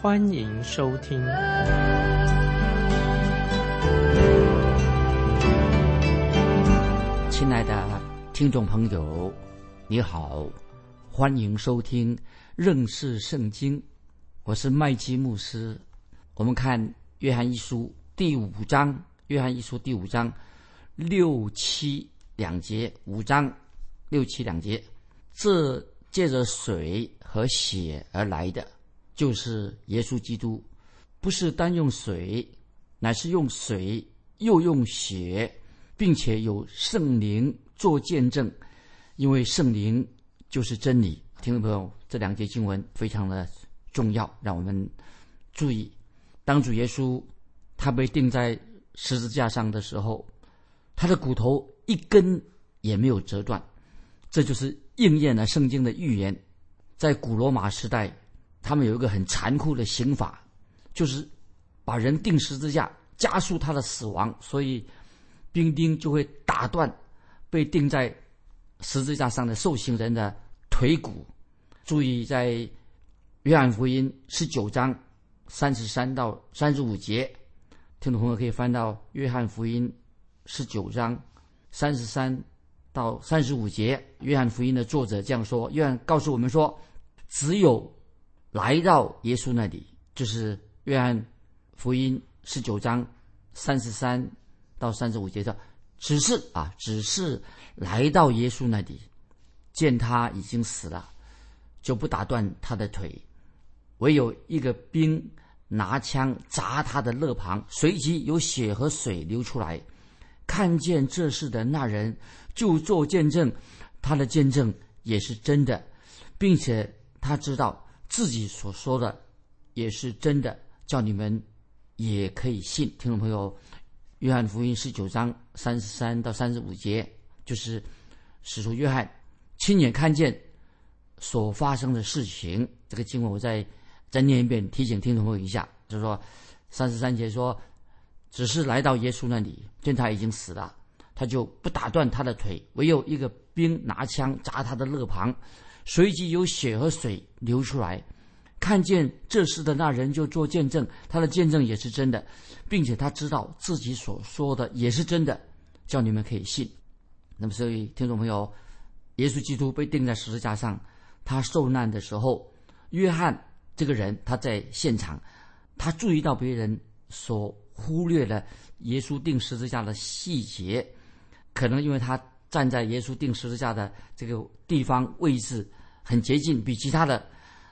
欢迎收听。亲爱的听众朋友，你好。欢迎收听认识圣经，我是麦基牧师。我们看约翰一书第五章，约翰一书第五章六七两节，五章六七两节，这借着水和血而来的，就是耶稣基督，不是单用水，乃是用水又用血，并且有圣灵做见证，因为圣灵。就是真理，听众朋友，这两节经文非常的重要，让我们注意。当主耶稣他被钉在十字架上的时候，他的骨头一根也没有折断，这就是应验了圣经的预言。在古罗马时代，他们有一个很残酷的刑法，就是把人钉十字架，加速他的死亡，所以兵丁就会打断被钉在。十字架上的受刑人的腿骨，注意在约翰福音十九章三十三到三十五节，听众朋友可以翻到约翰福音十九章三十三到三十五节。约翰福音的作者这样说：约翰告诉我们说，只有来到耶稣那里，就是约翰福音十九章三十三到三十五节的。只是啊，只是来到耶稣那里，见他已经死了，就不打断他的腿。唯有一个兵拿枪砸他的肋旁，随即有血和水流出来。看见这事的那人就做见证，他的见证也是真的，并且他知道自己所说的也是真的，叫你们也可以信。听众朋友。约翰福音十九章三十三到三十五节，就是使徒约翰亲眼看见所发生的事情。这个经文我再再念一遍，提醒听众朋友一下，就是说三十三节说，只是来到耶稣那里，见他已经死了，他就不打断他的腿，唯有一个兵拿枪砸他的肋旁，随即有血和水流出来。看见这事的那人就做见证，他的见证也是真的，并且他知道自己所说的也是真的，叫你们可以信。那么，所以听众朋友，耶稣基督被钉在十字架上，他受难的时候，约翰这个人他在现场，他注意到别人所忽略了耶稣钉十字架的细节，可能因为他站在耶稣钉十字架的这个地方位置很接近，比其他的。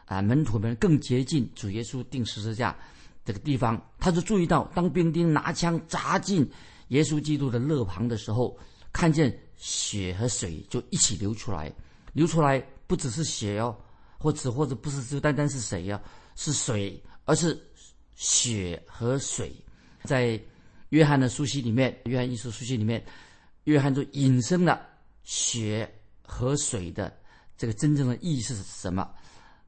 啊，门徒们更接近主耶稣钉十字架这个地方，他就注意到，当兵丁拿枪砸进耶稣基督的肋旁的时候，看见血和水就一起流出来，流出来不只是血哦，或者或者不是就单单是水呀，是水，而是血和水。在约翰的书信里面，约翰一书书信里面，约翰就引申了血和水的这个真正的意义是什么。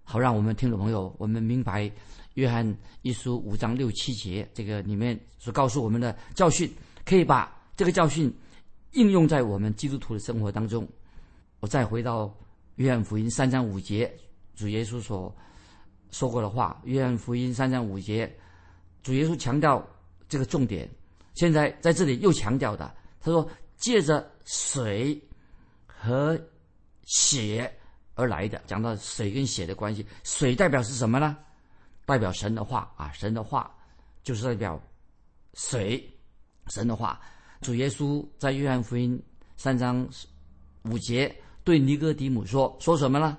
好，让我们听众朋友，我们明白约翰一书五章六七节这个里面所告诉我们的教训，可以把这个教训应用在我们基督徒的生活当中。我再回到约翰福音三章五节，主耶稣所说过的话。约翰福音三章五节，主耶稣强调这个重点。现在在这里又强调的，他说：“借着水和血。”而来的，讲到水跟血的关系，水代表是什么呢？代表神的话啊，神的话就是代表水，神的话。主耶稣在约翰福音三章五节对尼哥底母说：“说什么呢？”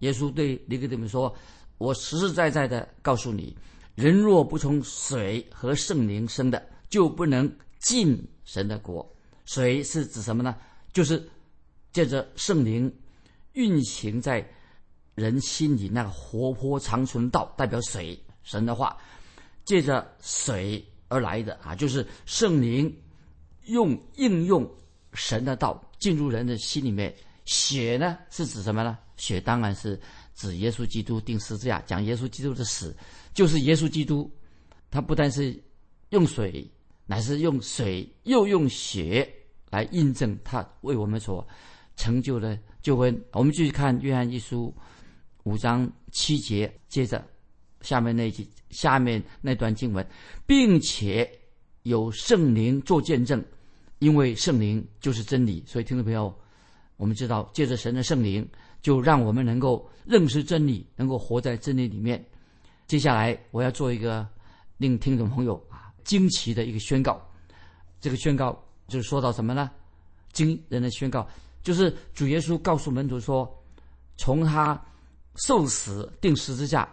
耶稣对尼哥底母说：“我实实在在的告诉你，人若不从水和圣灵生的，就不能进神的国。水是指什么呢？就是借着圣灵。”运行在人心里那个活泼长存道，代表水神的话，借着水而来的啊，就是圣灵用应用神的道进入人的心里面。血呢是指什么呢？血当然是指耶稣基督钉十字架，讲耶稣基督的死，就是耶稣基督，他不但是用水，乃是用水又用血来印证他为我们所成就了救恩。我们继续看约翰一书五章七节，接着下面那句下面那段经文，并且有圣灵做见证，因为圣灵就是真理。所以听众朋友。我们知道，借着神的圣灵，就让我们能够认识真理，能够活在真理里面。接下来，我要做一个令听众朋友啊惊奇的一个宣告。这个宣告就是说到什么呢？惊人的宣告，就是主耶稣告诉门徒说，从他受死、定十字架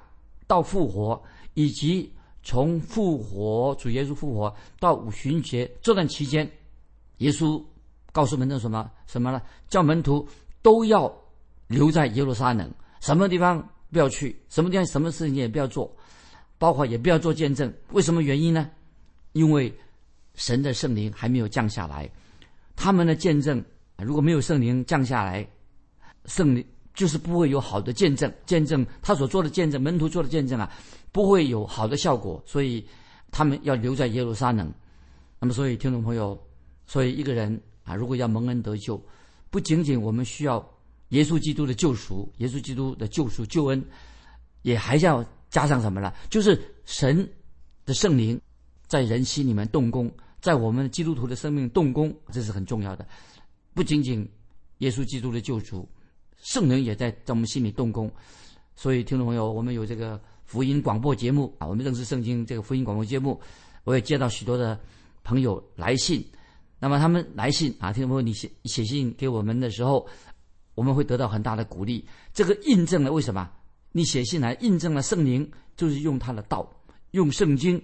到复活，以及从复活主耶稣复活到五旬节这段期间，耶稣。告诉门徒什么什么呢？叫门徒都要留在耶路撒冷，什么地方不要去，什么地方什么事情也不要做，包括也不要做见证。为什么原因呢？因为神的圣灵还没有降下来，他们的见证如果没有圣灵降下来，圣灵就是不会有好的见证。见证他所做的见证，门徒做的见证啊，不会有好的效果。所以他们要留在耶路撒冷。那么，所以听众朋友，所以一个人。啊，如果要蒙恩得救，不仅仅我们需要耶稣基督的救赎，耶稣基督的救赎救恩，也还要加上什么呢？就是神的圣灵在人心里面动工，在我们基督徒的生命动工，这是很重要的。不仅仅耶稣基督的救赎，圣灵也在在我们心里动工。所以，听众朋友，我们有这个福音广播节目啊，我们认识圣经这个福音广播节目，我也接到许多的朋友来信。那么他们来信啊，听众朋友，你写写信给我们的时候，我们会得到很大的鼓励。这个印证了为什么？你写信来印证了圣灵就是用他的道，用圣经，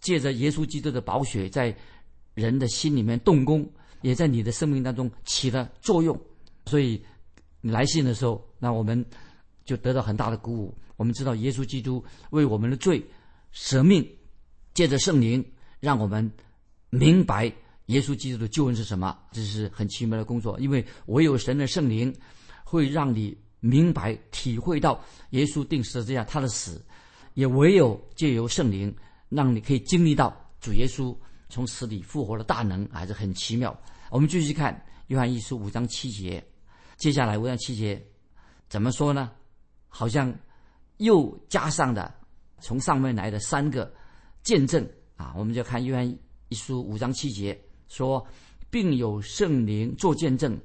借着耶稣基督的宝血，在人的心里面动工，也在你的生命当中起了作用。所以你来信的时候，那我们就得到很大的鼓舞。我们知道耶稣基督为我们的罪舍命，借着圣灵让我们明白。耶稣基督的救恩是什么？这是很奇妙的工作，因为唯有神的圣灵会让你明白、体会到耶稣定十字架他的死，也唯有借由圣灵，让你可以经历到主耶稣从死里复活的大能，还是很奇妙。我们继续看约翰一书五章七节，接下来五章七节怎么说呢？好像又加上的从上面来的三个见证啊，我们就看约翰一书五章七节。说，并有圣灵做见证，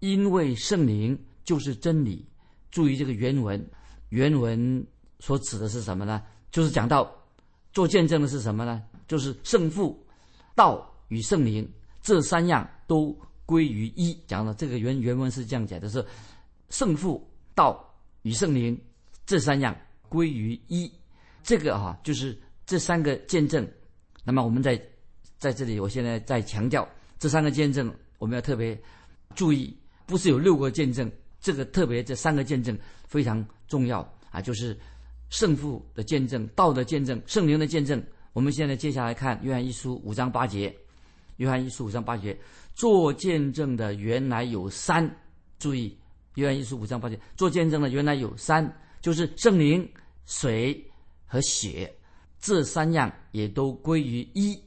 因为圣灵就是真理。注意这个原文，原文所指的是什么呢？就是讲到做见证的是什么呢？就是圣父、道与圣灵这三样都归于一。讲的这个原原文是这样讲的：是圣父、道与圣灵这三样归于一。这个哈就是这三个见证。那么我们在。在这里，我现在在强调这三个见证，我们要特别注意，不是有六个见证，这个特别这三个见证非常重要啊，就是圣父的见证、道的见证、圣灵的见证。我们现在接下来看约翰一书五章八节，约翰一书五章八节，做见证的原来有三，注意约翰一书五章八节，做见证的原来有三，就是圣灵、水和血，这三样也都归于一。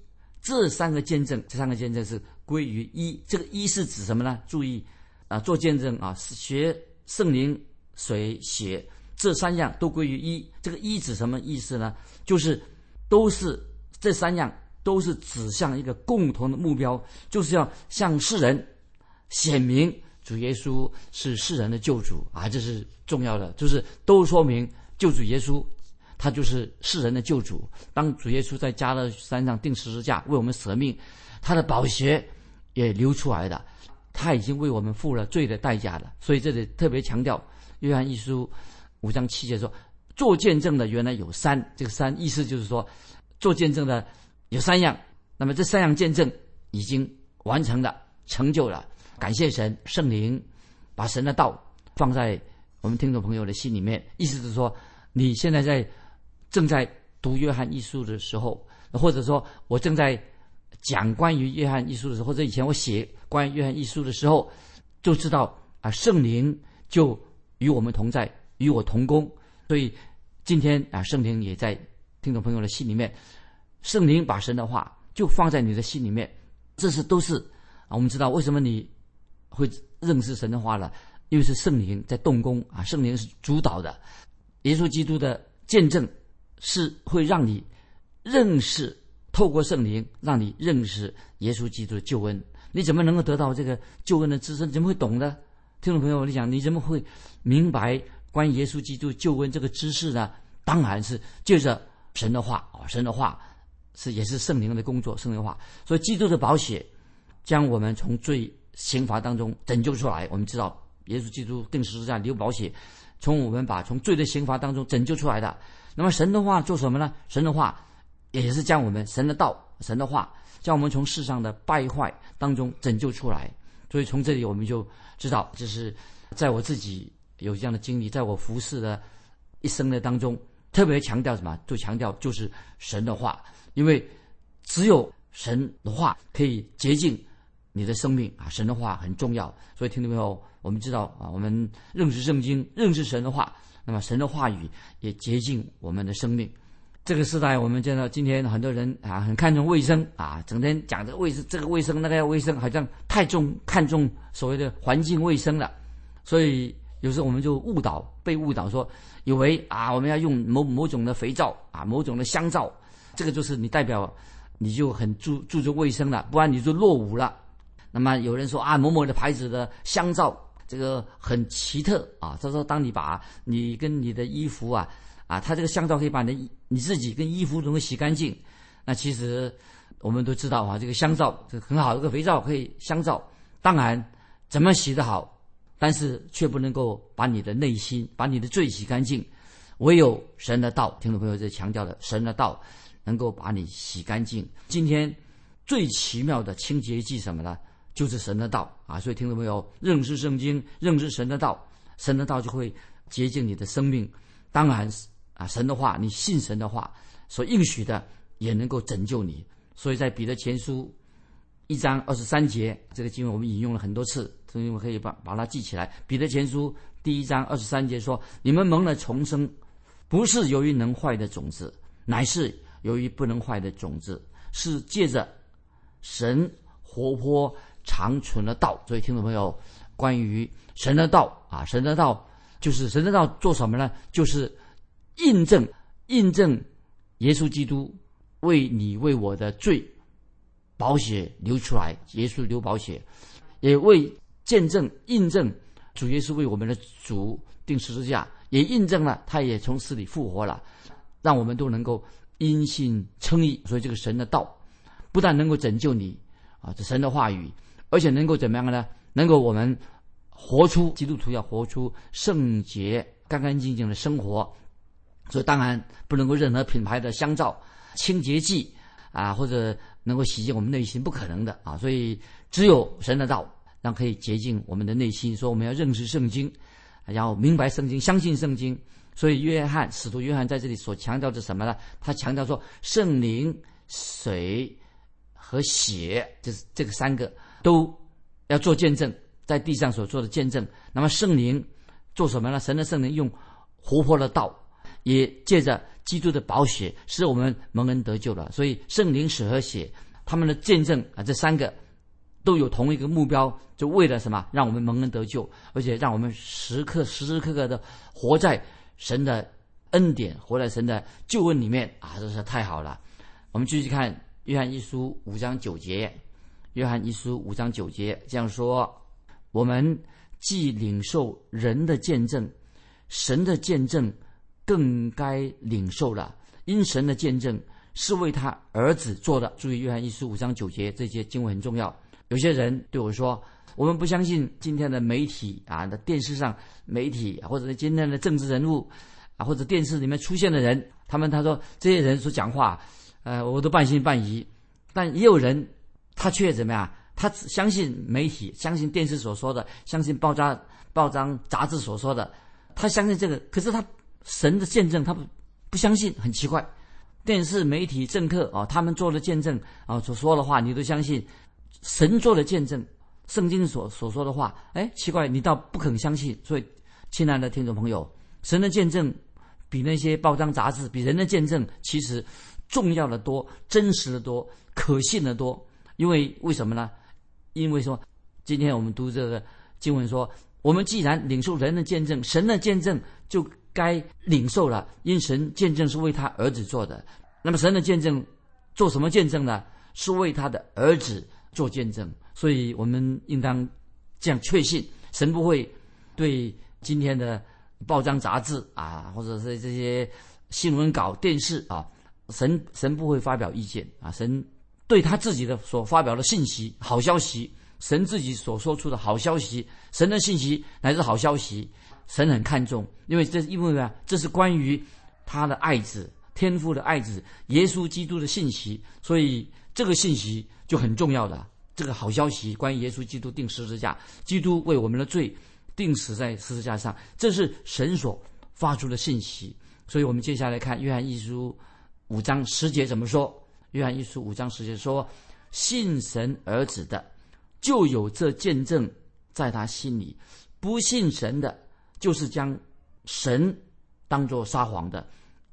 这三个见证，这三个见证是归于一。这个一是指什么呢？注意，啊，做见证啊，学圣灵、水、血这三样都归于一。这个一指什么意思呢？就是都是这三样都是指向一个共同的目标，就是要向世人显明主耶稣是世人的救主啊，这是重要的，就是都说明救主耶稣。他就是世人的救主。当主耶稣在加勒山上钉十字架为我们舍命，他的宝血也流出来的，他已经为我们付了罪的代价了。所以这里特别强调，约翰一书五章七节说：“做见证的原来有三，这个三意思就是说，做见证的有三样。那么这三样见证已经完成了，成就了。感谢神，圣灵把神的道放在我们听众朋友的心里面，意思是说，你现在在。”正在读约翰一书的时候，或者说我正在讲关于约翰一书的时候，或者以前我写关于约翰一书的时候，就知道啊，圣灵就与我们同在，与我同工。所以今天啊，圣灵也在听众朋友的心里面，圣灵把神的话就放在你的心里面，这是都是啊，我们知道为什么你会认识神的话了，因为是圣灵在动工啊，圣灵是主导的，耶稣基督的见证是会让你认识，透过圣灵让你认识耶稣基督的救恩。你怎么能够得到这个救恩的知识？怎么会懂呢？听众朋友，你想你怎么会明白？关于耶稣基督救恩这个知识呢，当然是借着神的话啊，神的话是也是圣灵的工作，圣灵话。所以基督的宝血将我们从罪刑罚当中拯救出来。我们知道耶稣基督定十字架流宝血，从我们把从罪的刑罚当中拯救出来的。那么神的话做什么呢？神的话也是将我们神的道、神的话将我们从世上的败坏当中拯救出来。所以从这里我们就知道，就是在我自己。有这样的经历，在我服侍的一生的当中，特别强调什么？就强调就是神的话，因为只有神的话可以洁净你的生命啊！神的话很重要，所以听到没有？我们知道啊，我们认识圣经，认识神的话，那么神的话语也洁净我们的生命。这个时代，我们见到今天很多人啊，很看重卫生啊，整天讲这个卫生，这个卫生，那个要卫生，好像太重看重所谓的环境卫生了，所以。有时候我们就误导，被误导说，以为啊，我们要用某某种的肥皂啊，某种的香皂，这个就是你代表，你就很注注重卫生了，不然你就落伍了。那么有人说啊，某某的牌子的香皂，这个很奇特啊。他说，当你把你跟你的衣服啊，啊，他这个香皂可以把你你自己跟衣服都能洗干净。那其实我们都知道啊，这个香皂这很好，这个肥皂可以香皂，当然怎么洗得好。但是却不能够把你的内心、把你的罪洗干净，唯有神的道。听众朋友在强调的，神的道能够把你洗干净。今天最奇妙的清洁剂什么呢？就是神的道啊！所以听众朋友认识圣经、认识神的道，神的道就会洁净你的生命。当然啊，神的话，你信神的话所应许的，也能够拯救你。所以在彼得前书一章二十三节，这个经文我们引用了很多次。所以我们可以把把它记起来。彼得前书第一章二十三节说：“你们蒙了重生，不是由于能坏的种子，乃是由于不能坏的种子，是借着神活泼长存的道。”所以，听众朋友，关于神的道啊，神的道就是神的道做什么呢？就是印证印证耶稣基督为你为我的罪宝血流出来，耶稣流宝血，也为。见证、印证，主耶稣为我们的主定十字架，也印证了他也从死里复活了，让我们都能够因信称义。所以这个神的道，不但能够拯救你啊，这神的话语，而且能够怎么样呢？能够我们活出基督徒要活出圣洁、干干净净的生活。所以当然不能够任何品牌的香皂、清洁剂啊，或者能够洗净我们内心，不可能的啊。所以只有神的道。让可以洁净我们的内心。说我们要认识圣经，然后明白圣经，相信圣经。所以约翰使徒约翰在这里所强调的什么呢？他强调说，圣灵、水和血，就是这个三个都要做见证，在地上所做的见证。那么圣灵做什么呢？神的圣灵用活泼的道，也借着基督的宝血，使我们蒙恩得救了。所以圣灵、水和血，他们的见证啊，这三个。都有同一个目标，就为了什么？让我们蒙恩得救，而且让我们时刻时时刻刻的活在神的恩典，活在神的救恩里面啊！真是太好了。我们继续看约翰一书五章九节，约翰一书五章九节这样说：我们既领受人的见证，神的见证更该领受了，因神的见证是为他儿子做的。注意，约翰一书五章九节这些经文很重要。有些人对我说：“我们不相信今天的媒体啊，的电视上媒体，或者是今天的政治人物啊，或者电视里面出现的人，他们他说这些人所讲话，呃，我都半信半疑。但也有人，他却怎么样？他只相信媒体，相信电视所说的，相信报章、报章、杂志所说的，他相信这个。可是他神的见证，他不不相信，很奇怪。电视媒体、政客啊，他们做的见证啊，所说的话，你都相信。神做的见证，圣经所所说的话，哎，奇怪，你倒不肯相信。所以，亲爱的听众朋友，神的见证比那些报章杂志、比人的见证，其实重要的多、真实的多、可信的多。因为为什么呢？因为说，今天我们读这个经文说，我们既然领受人的见证，神的见证就该领受了。因神见证是为他儿子做的，那么神的见证做什么见证呢？是为他的儿子。做见证，所以我们应当这样确信：神不会对今天的报章杂志啊，或者是这些新闻稿、电视啊，神神不会发表意见啊。神对他自己的所发表的信息、好消息，神自己所说出的好消息，神的信息乃是好消息，神很看重，因为这因为呢，这是关于他的爱子、天父的爱子耶稣基督的信息，所以这个信息。就很重要的这个好消息，关于耶稣基督定十字架，基督为我们的罪定死在十字架上，这是神所发出的信息。所以我们接下来看约翰一书五章十节怎么说？约翰一书五章十节说：“信神儿子的，就有这见证在他心里；不信神的，就是将神当作撒谎的，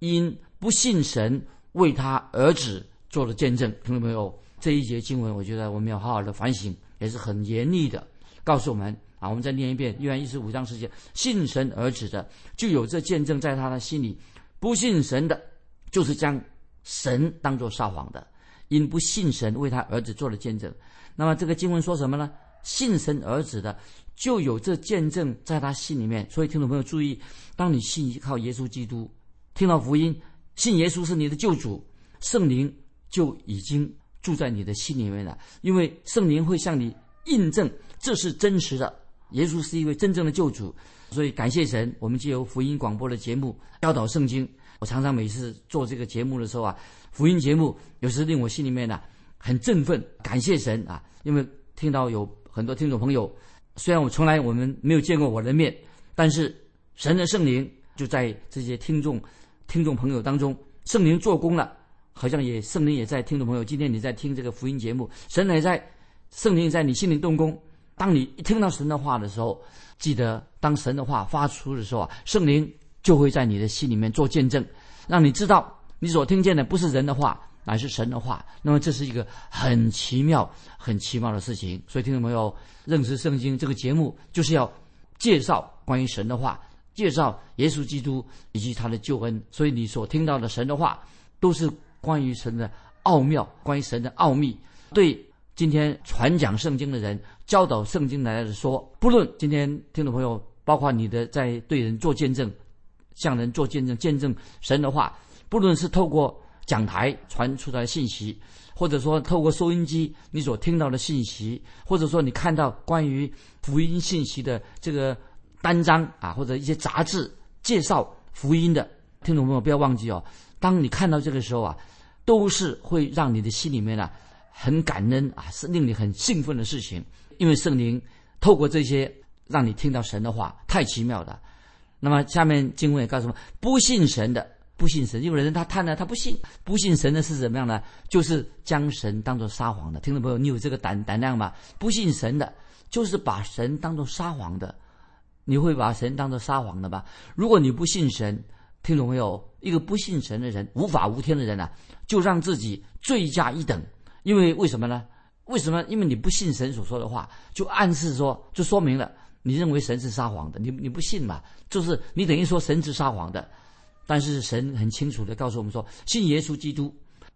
因不信神为他儿子做了见证。”听到没有？这一节经文，我觉得我们要好好的反省，也是很严厉的，告诉我们啊。我们再念一遍《约翰一书五章十节》：信神儿子的，就有这见证在他的心里；不信神的，就是将神当作撒谎的，因不信神为他儿子做了见证。那么这个经文说什么呢？信神儿子的，就有这见证在他心里面。所以听众朋友注意，当你信靠耶稣基督，听到福音，信耶稣是你的救主，圣灵就已经。住在你的心里面了，因为圣灵会向你印证这是真实的。耶稣是一位真正的救主，所以感谢神。我们借由福音广播的节目教导圣经，我常常每次做这个节目的时候啊，福音节目有时令我心里面呢很振奋，感谢神啊！因为听到有很多听众朋友，虽然我从来我们没有见过我的面，但是神的圣灵就在这些听众听众朋友当中，圣灵做工了。好像也圣灵也在听众朋友，今天你在听这个福音节目，神也在，圣灵在你心里动工。当你一听到神的话的时候，记得当神的话发出的时候啊，圣灵就会在你的心里面做见证，让你知道你所听见的不是人的话，乃是神的话。那么这是一个很奇妙、很奇妙的事情。所以听众朋友，认识圣经这个节目就是要介绍关于神的话，介绍耶稣基督以及他的救恩。所以你所听到的神的话都是。关于神的奥妙，关于神的奥秘，对今天传讲圣经的人、教导圣经的说，不论今天听众朋友，包括你的在对人做见证、向人做见证、见证神的话，不论是透过讲台传出来的信息，或者说透过收音机你所听到的信息，或者说你看到关于福音信息的这个单张啊，或者一些杂志介绍福音的听众朋友，不要忘记哦。当你看到这个时候啊，都是会让你的心里面呢很感恩啊，是令你很兴奋的事情。因为圣灵透过这些让你听到神的话，太奇妙的。那么下面经文也告诉我们：不信神的，不信神，因为人他贪呢，他不信。不信神的是怎么样呢？就是将神当做撒谎的。听众朋友，你有这个胆胆量吗？不信神的，就是把神当做撒谎的。你会把神当做撒谎的吧？如果你不信神。听懂没有？一个不信神的人、无法无天的人呢，就让自己罪加一等。因为为什么呢？为什么？因为你不信神所说的话，就暗示说，就说明了你认为神是撒谎的。你你不信嘛？就是你等于说神是撒谎的。但是神很清楚的告诉我们说，信耶稣基督，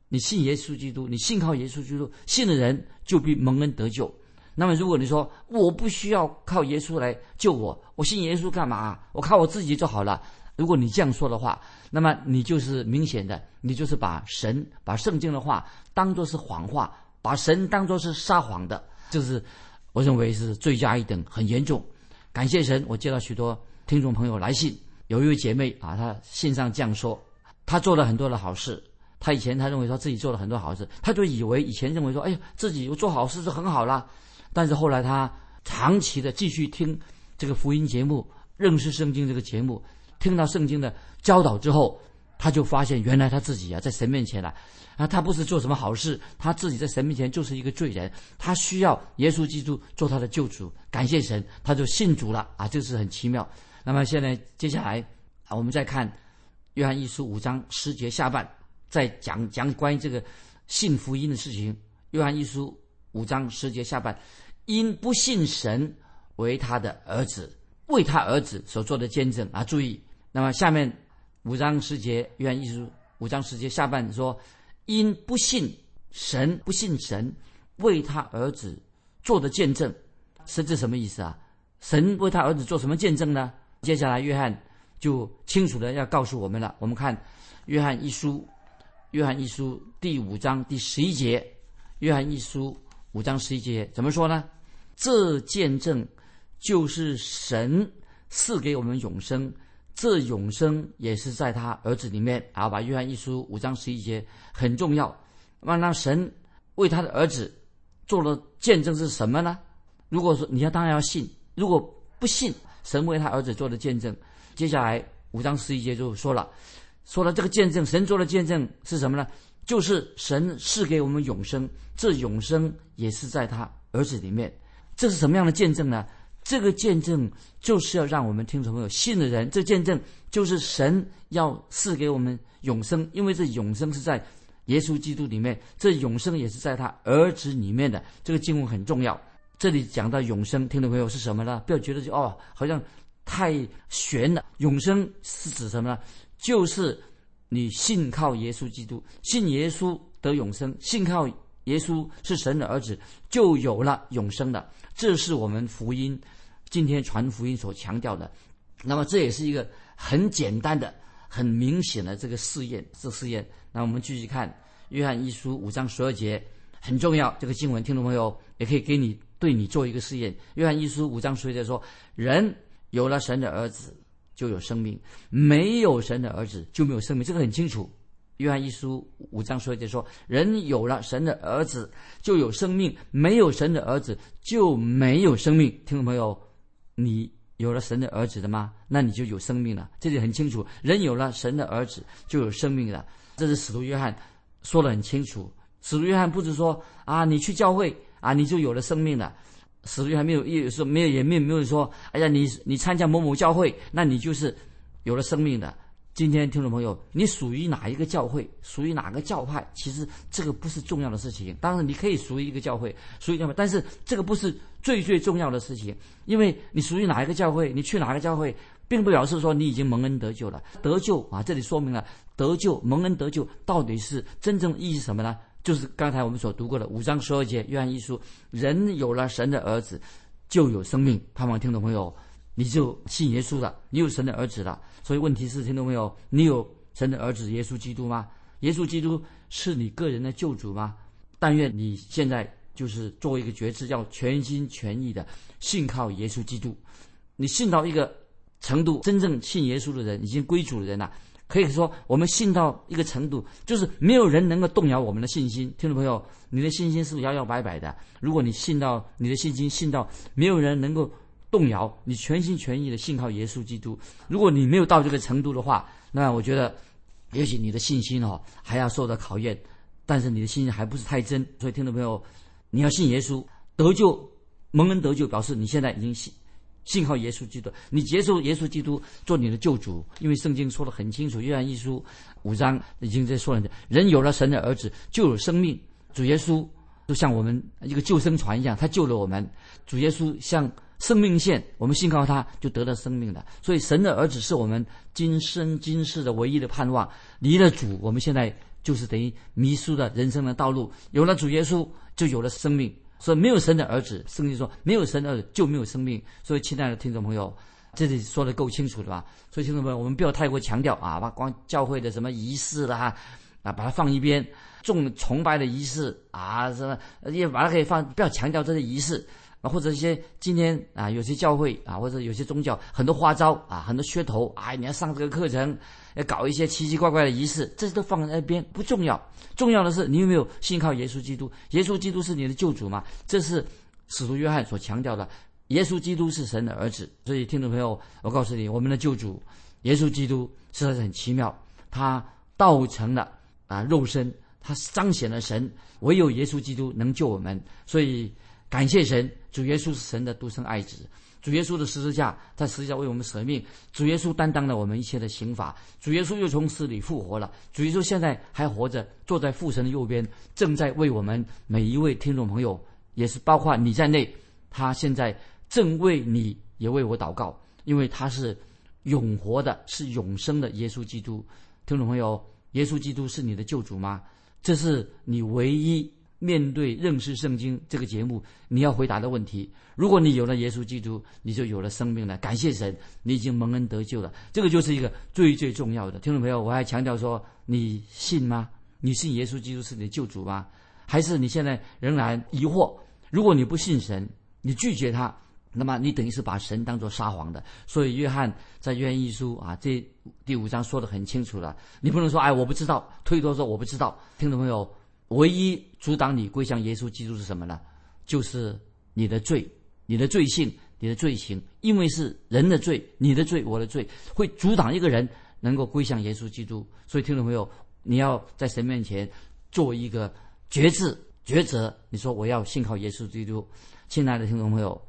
你信耶稣基督，你信靠耶稣基督，信的人就必蒙恩得救。那么如果你说我不需要靠耶稣来救我，我信耶稣干嘛？我靠我自己就好了。如果你这样说的话，那么你就是明显的，你就是把神、把圣经的话当作是谎话，把神当作是撒谎的，就是我认为是罪加一等，很严重。感谢神，我接到许多听众朋友来信，有一位姐妹啊，她信上这样说：她做了很多的好事，她以前她认为说自己做了很多好事，她就以为以前认为说，哎呀，自己做好事就很好啦。但是后来她长期的继续听这个福音节目，认识圣经这个节目。听到圣经的教导之后，他就发现原来他自己啊，在神面前啊，啊，他不是做什么好事，他自己在神面前就是一个罪人，他需要耶稣基督做他的救主。感谢神，他就信主了啊，这是很奇妙。那么现在接下来啊，我们再看约翰一书五章十节下半，再讲讲关于这个信福音的事情。约翰一书五章十节下半，因不信神为他的儿子，为他儿子所做的见证啊，注意。那么下面。五章十节，约翰一书五章十节下半说：“因不信神，不信神为他儿子做的见证，是这什么意思啊？神为他儿子做什么见证呢？接下来约翰就清楚的要告诉我们了。我们看约翰一书，约翰一书第五章第十一节，约翰一书五章十一节怎么说呢？这见证就是神赐给我们永生。”这永生也是在他儿子里面啊！把约翰一书五章十一节很重要。那么，神为他的儿子做了见证是什么呢？如果说你要当然要信，如果不信，神为他儿子做的见证，接下来五章十一节就说了，说了这个见证，神做的见证是什么呢？就是神赐给我们永生，这永生也是在他儿子里面。这是什么样的见证呢？这个见证就是要让我们听众朋友信的人，这见证就是神要赐给我们永生，因为这永生是在耶稣基督里面，这永生也是在他儿子里面的。这个经文很重要。这里讲到永生，听众朋友是什么呢？不要觉得就哦，好像太玄了。永生是指什么呢？就是你信靠耶稣基督，信耶稣得永生，信靠耶稣是神的儿子，就有了永生的。这是我们福音。今天传福音所强调的，那么这也是一个很简单的、很明显的这个试验。这试验，那我们继续看《约翰一书》五章十二节，很重要。这个经文，听众朋友也可以给你对你做一个试验。《约翰一书》五章十节说：“人有了神的儿子，就有生命；没有神的儿子，就没有生命。”这个很清楚。《约翰一书》五章十节说：“人有了神的儿子，就有生命；没有神的儿子，就没有生命。”听众朋友。你有了神的儿子的吗？那你就有生命了。这里很清楚，人有了神的儿子就有生命了。这是使徒约翰说的很清楚。使徒约翰不是说啊，你去教会啊，你就有了生命了。使徒约翰没有也说没有也没有没有说，哎呀，你你参加某某教会，那你就是有了生命的。今天听众朋友，你属于哪一个教会，属于哪个教派？其实这个不是重要的事情。当然，你可以属于一个教会，属于教派，但是这个不是最最重要的事情。因为你属于哪一个教会，你去哪个教会，并不表示说你已经蒙恩得救了。得救啊，这里说明了得救、蒙恩得救到底是真正意义什么呢？就是刚才我们所读过的五章十二节约翰一书：人有了神的儿子，就有生命。盼望听众朋友。你就信耶稣了，你有神的儿子了。所以问题是，听众朋友？你有神的儿子耶稣基督吗？耶稣基督是你个人的救主吗？但愿你现在就是作为一个决志，要全心全意的信靠耶稣基督。你信到一个程度，真正信耶稣的人，已经归主的人了。可以说，我们信到一个程度，就是没有人能够动摇我们的信心。听众朋友，你的信心是摇摇摆摆的。如果你信到你的信心信到没有人能够。动摇，你全心全意的信靠耶稣基督。如果你没有到这个程度的话，那我觉得，也许你的信心哦还要受到考验。但是你的信心还不是太真，所以听众朋友，你要信耶稣得救，蒙恩得救，表示你现在已经信信靠耶稣基督，你接受耶稣基督做你的救主。因为圣经说的很清楚，约翰一书五章已经在说了，人有了神的儿子就有生命。主耶稣就像我们一个救生船一样，他救了我们。主耶稣像。生命线，我们信靠他，就得到生命了。所以，神的儿子是我们今生今世的唯一的盼望。离了主，我们现在就是等于迷失了人生的道路。有了主耶稣，就有了生命。所以，没有神的儿子，圣经说没有神的儿子就没有生命。所以，亲爱的听众朋友，这里说的够清楚的吧？所以，听众朋友，我们不要太过强调啊，把光教会的什么仪式啦，啊，把它放一边，重崇拜的仪式啊，什么也把它可以放，不要强调这些仪式。或者一些今天啊，有些教会啊，或者有些宗教很多花招啊，很多噱头啊，你要上这个课程，要搞一些奇奇怪怪的仪式，这些都放在那边不重要。重要的是你有没有信靠耶稣基督？耶稣基督是你的救主嘛？这是使徒约翰所强调的。耶稣基督是神的儿子，所以听众朋友，我告诉你，我们的救主耶稣基督实在是很奇妙。他道成了啊肉身，他彰显了神，唯有耶稣基督能救我们。所以感谢神，主耶稣是神的独生爱子。主耶稣的十字架在十字架为我们舍命，主耶稣担当了我们一切的刑罚，主耶稣又从死里复活了，主耶稣现在还活着，坐在父神的右边，正在为我们每一位听众朋友，也是包括你在内，他现在正为你也为我祷告，因为他是永活的，是永生的耶稣基督。听众朋友，耶稣基督是你的救主吗？这是你唯一。面对认识圣经这个节目，你要回答的问题：如果你有了耶稣基督，你就有了生命了。感谢神，你已经蒙恩得救了。这个就是一个最最重要的。听众朋友，我还强调说，你信吗？你信耶稣基督是你的救主吗？还是你现在仍然疑惑？如果你不信神，你拒绝他，那么你等于是把神当作撒谎的。所以约翰在约翰一书啊，这第五章说的很清楚了。你不能说哎，我不知道，推脱说我不知道。听众朋友。唯一阻挡你归向耶稣基督是什么呢？就是你的罪，你的罪性，你的罪行。因为是人的罪，你的罪，我的罪，会阻挡一个人能够归向耶稣基督。所以，听众朋友，你要在神面前做一个决志、抉择。你说我要信靠耶稣基督。亲爱的听众朋友，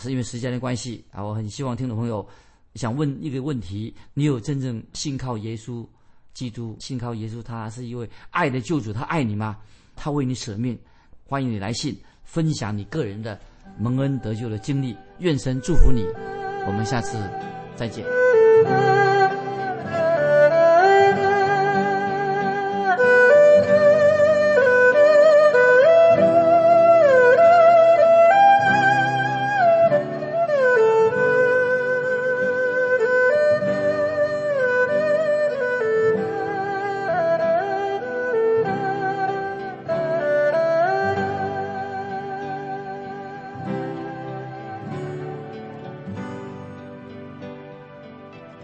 是因为时间的关系啊，我很希望听众朋友想问一个问题：你有真正信靠耶稣？基督信靠耶稣，他是一位爱的救主，他爱你吗？他为你舍命，欢迎你来信分享你个人的蒙恩得救的经历。愿神祝福你，我们下次再见。